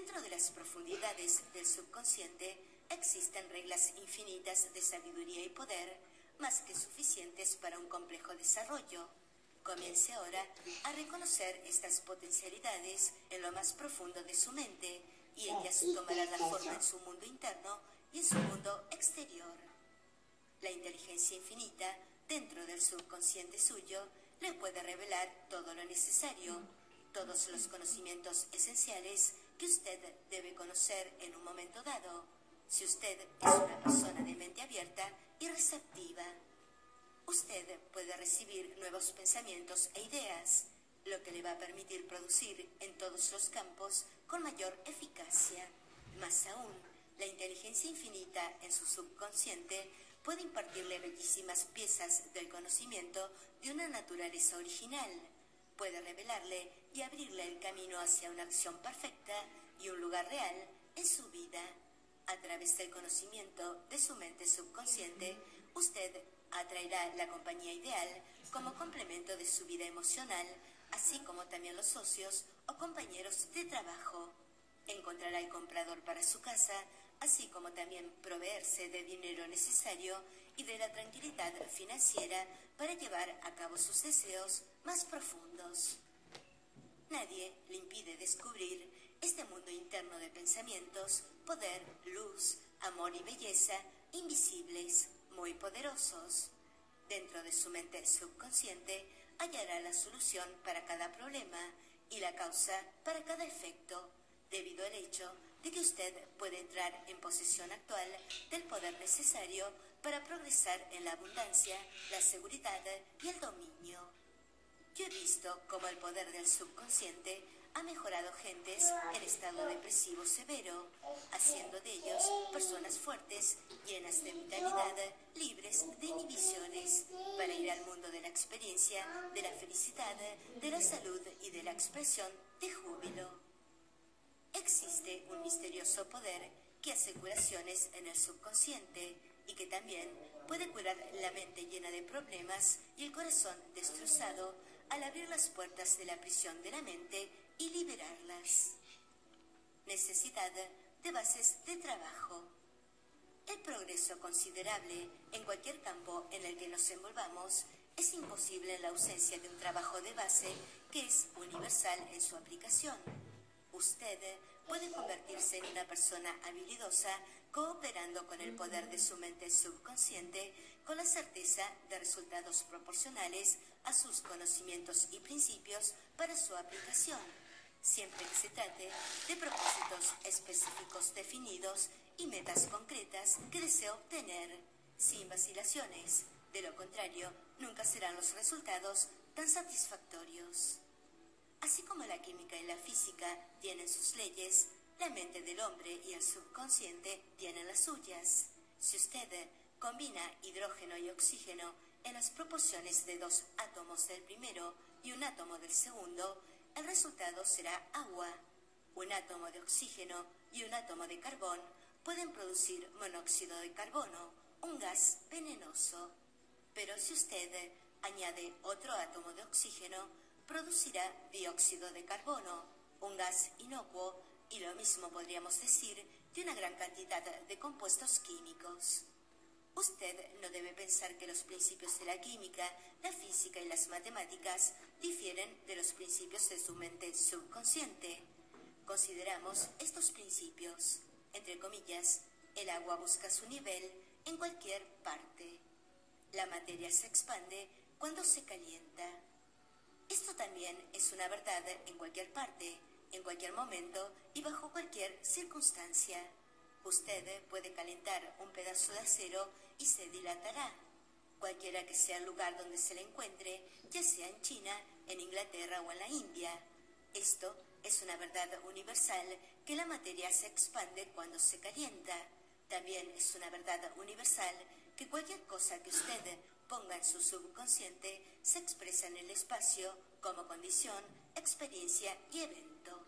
Dentro de las profundidades del subconsciente existen reglas infinitas de sabiduría y poder, más que suficientes para un complejo desarrollo. Comience ahora a reconocer estas potencialidades en lo más profundo de su mente y ellas tomarán la forma en su mundo interno y en su mundo exterior. La inteligencia infinita dentro del subconsciente suyo le puede revelar todo lo necesario, todos los conocimientos esenciales que usted debe conocer en un momento dado, si usted es una persona de mente abierta y receptiva. Usted puede recibir nuevos pensamientos e ideas, lo que le va a permitir producir en todos los campos con mayor eficacia. Más aún, la inteligencia infinita en su subconsciente puede impartirle bellísimas piezas del conocimiento de una naturaleza original. Puede revelarle y abrirle el camino hacia una acción perfecta y un lugar real en su vida. A través del conocimiento de su mente subconsciente, usted atraerá la compañía ideal como complemento de su vida emocional, así como también los socios o compañeros de trabajo. Encontrará el comprador para su casa, así como también proveerse de dinero necesario y de la tranquilidad financiera para llevar a cabo sus deseos más profundos. Nadie le impide descubrir este mundo interno de pensamientos, poder, luz, amor y belleza invisibles, muy poderosos. Dentro de su mente subconsciente hallará la solución para cada problema y la causa para cada efecto, debido al hecho de que usted puede entrar en posesión actual del poder necesario para progresar en la abundancia, la seguridad y el dominio. Yo he visto cómo el poder del subconsciente ha mejorado gentes en estado depresivo severo, haciendo de ellos personas fuertes, llenas de vitalidad, libres de inhibiciones, para ir al mundo de la experiencia, de la felicidad, de la salud y de la expresión de júbilo. Existe un misterioso poder que hace curaciones en el subconsciente y que también puede curar la mente llena de problemas y el corazón destrozado al abrir las puertas de la prisión de la mente y liberarlas. Necesidad de bases de trabajo. El progreso considerable en cualquier campo en el que nos envolvamos es imposible en la ausencia de un trabajo de base que es universal en su aplicación usted puede convertirse en una persona habilidosa cooperando con el poder de su mente subconsciente con la certeza de resultados proporcionales a sus conocimientos y principios para su aplicación, siempre que se trate de propósitos específicos definidos y metas concretas que desea obtener, sin vacilaciones. De lo contrario, nunca serán los resultados tan satisfactorios. Así como la química y la física tienen sus leyes, la mente del hombre y el subconsciente tienen las suyas. Si usted combina hidrógeno y oxígeno en las proporciones de dos átomos del primero y un átomo del segundo, el resultado será agua. Un átomo de oxígeno y un átomo de carbón pueden producir monóxido de carbono, un gas venenoso. Pero si usted añade otro átomo de oxígeno, producirá dióxido de carbono, un gas inocuo y lo mismo podríamos decir de una gran cantidad de compuestos químicos. Usted no debe pensar que los principios de la química, la física y las matemáticas difieren de los principios de su mente subconsciente. Consideramos estos principios. Entre comillas, el agua busca su nivel en cualquier parte. La materia se expande cuando se calienta. Esto también es una verdad en cualquier parte, en cualquier momento y bajo cualquier circunstancia. Usted puede calentar un pedazo de acero y se dilatará. Cualquiera que sea el lugar donde se le encuentre, ya sea en China, en Inglaterra o en la India. Esto es una verdad universal que la materia se expande cuando se calienta. También es una verdad universal que cualquier cosa que usted ponga en su subconsciente se expresa en el espacio como condición, experiencia y evento.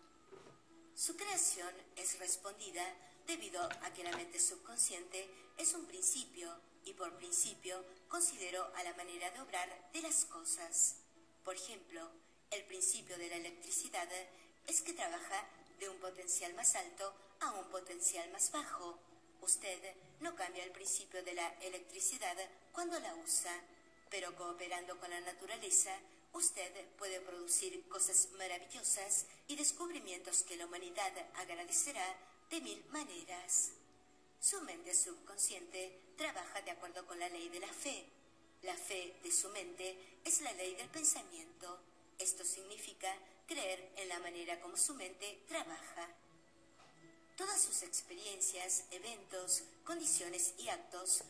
Su creación es respondida debido a que la mente subconsciente es un principio y por principio considero a la manera de obrar de las cosas. Por ejemplo, el principio de la electricidad es que trabaja de un potencial más alto a un potencial más bajo. Usted no cambia el principio de la electricidad cuando la usa, pero cooperando con la naturaleza, usted puede producir cosas maravillosas y descubrimientos que la humanidad agradecerá de mil maneras. Su mente subconsciente trabaja de acuerdo con la ley de la fe. La fe de su mente es la ley del pensamiento. Esto significa creer en la manera como su mente trabaja. Todas sus experiencias, eventos, condiciones y actos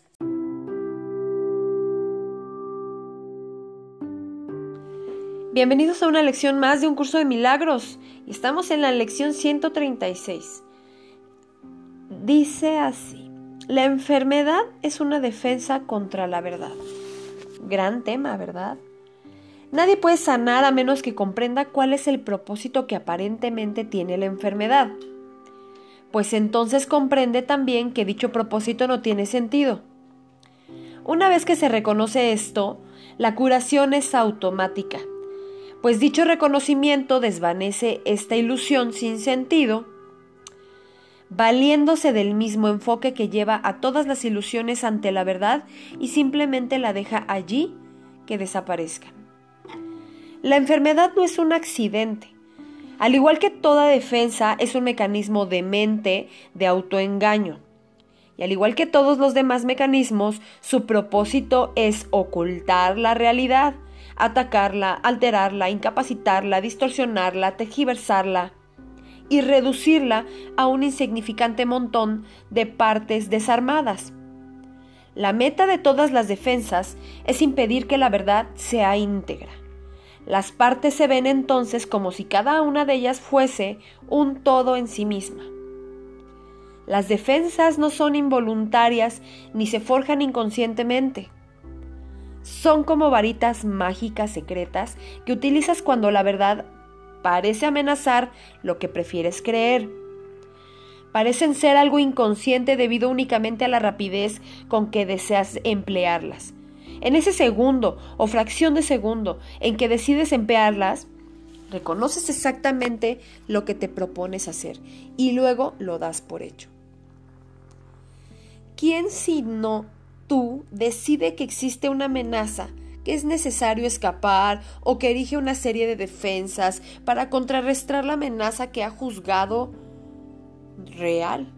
Bienvenidos a una lección más de un curso de milagros. Estamos en la lección 136. Dice así, la enfermedad es una defensa contra la verdad. Gran tema, ¿verdad? Nadie puede sanar a menos que comprenda cuál es el propósito que aparentemente tiene la enfermedad. Pues entonces comprende también que dicho propósito no tiene sentido. Una vez que se reconoce esto, la curación es automática pues dicho reconocimiento desvanece esta ilusión sin sentido, valiéndose del mismo enfoque que lleva a todas las ilusiones ante la verdad y simplemente la deja allí que desaparezca. La enfermedad no es un accidente. Al igual que toda defensa es un mecanismo de mente de autoengaño. Y al igual que todos los demás mecanismos, su propósito es ocultar la realidad, atacarla, alterarla, incapacitarla, distorsionarla, tejiversarla y reducirla a un insignificante montón de partes desarmadas. La meta de todas las defensas es impedir que la verdad sea íntegra. Las partes se ven entonces como si cada una de ellas fuese un todo en sí misma. Las defensas no son involuntarias ni se forjan inconscientemente. Son como varitas mágicas secretas que utilizas cuando la verdad parece amenazar lo que prefieres creer. Parecen ser algo inconsciente debido únicamente a la rapidez con que deseas emplearlas. En ese segundo o fracción de segundo en que decides emplearlas, reconoces exactamente lo que te propones hacer y luego lo das por hecho. ¿Quién si no tú decide que existe una amenaza, que es necesario escapar o que erige una serie de defensas para contrarrestar la amenaza que ha juzgado real.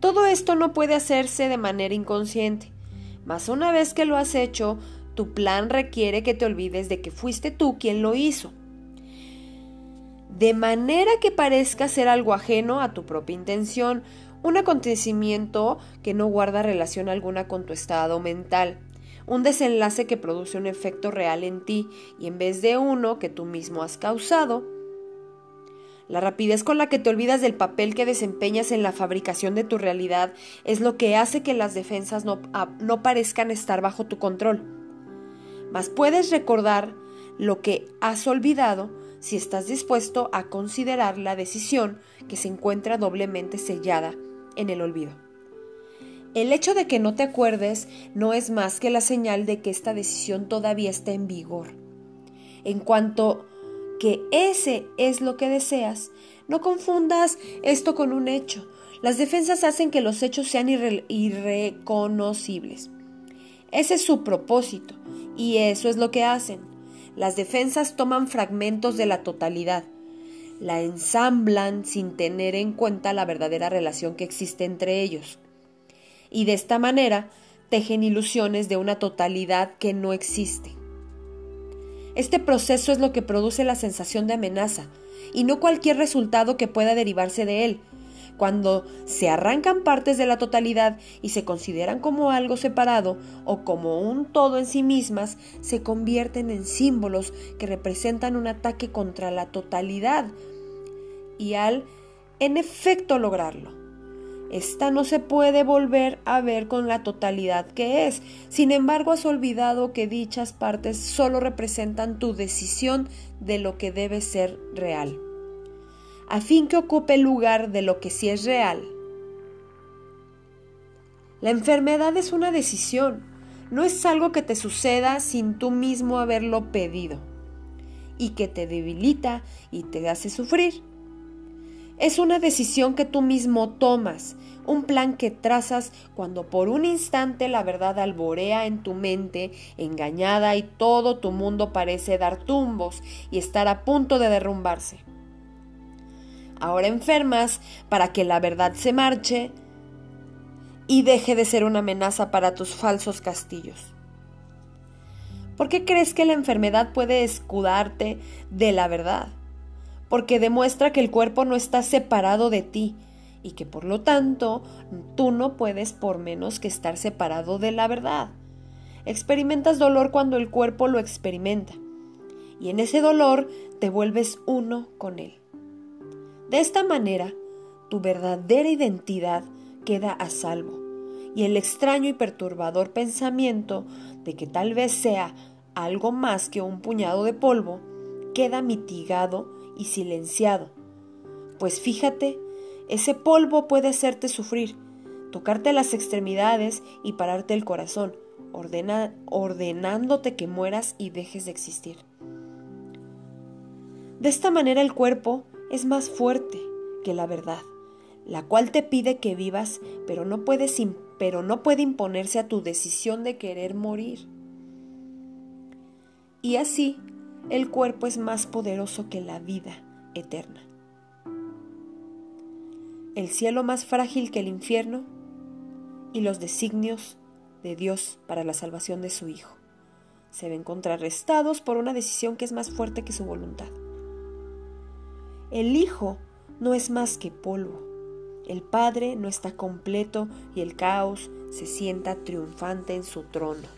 Todo esto no puede hacerse de manera inconsciente, mas una vez que lo has hecho, tu plan requiere que te olvides de que fuiste tú quien lo hizo, de manera que parezca ser algo ajeno a tu propia intención, un acontecimiento que no guarda relación alguna con tu estado mental, un desenlace que produce un efecto real en ti y en vez de uno que tú mismo has causado. La rapidez con la que te olvidas del papel que desempeñas en la fabricación de tu realidad es lo que hace que las defensas no, no parezcan estar bajo tu control. Mas puedes recordar lo que has olvidado si estás dispuesto a considerar la decisión que se encuentra doblemente sellada en el olvido. El hecho de que no te acuerdes no es más que la señal de que esta decisión todavía está en vigor. En cuanto que ese es lo que deseas, no confundas esto con un hecho. Las defensas hacen que los hechos sean irreconocibles. Ese es su propósito y eso es lo que hacen. Las defensas toman fragmentos de la totalidad la ensamblan sin tener en cuenta la verdadera relación que existe entre ellos. Y de esta manera tejen ilusiones de una totalidad que no existe. Este proceso es lo que produce la sensación de amenaza, y no cualquier resultado que pueda derivarse de él. Cuando se arrancan partes de la totalidad y se consideran como algo separado o como un todo en sí mismas, se convierten en símbolos que representan un ataque contra la totalidad y al en efecto lograrlo. Esta no se puede volver a ver con la totalidad que es. Sin embargo, has olvidado que dichas partes solo representan tu decisión de lo que debe ser real, a fin que ocupe el lugar de lo que sí es real. La enfermedad es una decisión, no es algo que te suceda sin tú mismo haberlo pedido y que te debilita y te hace sufrir. Es una decisión que tú mismo tomas, un plan que trazas cuando por un instante la verdad alborea en tu mente, engañada y todo tu mundo parece dar tumbos y estar a punto de derrumbarse. Ahora enfermas para que la verdad se marche y deje de ser una amenaza para tus falsos castillos. ¿Por qué crees que la enfermedad puede escudarte de la verdad? Porque demuestra que el cuerpo no está separado de ti y que por lo tanto tú no puedes por menos que estar separado de la verdad. Experimentas dolor cuando el cuerpo lo experimenta y en ese dolor te vuelves uno con él. De esta manera, tu verdadera identidad queda a salvo y el extraño y perturbador pensamiento de que tal vez sea algo más que un puñado de polvo queda mitigado y silenciado. Pues fíjate, ese polvo puede hacerte sufrir, tocarte las extremidades y pararte el corazón, ordenándote que mueras y dejes de existir. De esta manera el cuerpo es más fuerte que la verdad, la cual te pide que vivas, pero no, pero no puede imponerse a tu decisión de querer morir. Y así, el cuerpo es más poderoso que la vida eterna. El cielo más frágil que el infierno y los designios de Dios para la salvación de su Hijo. Se ven contrarrestados por una decisión que es más fuerte que su voluntad. El Hijo no es más que polvo. El Padre no está completo y el caos se sienta triunfante en su trono.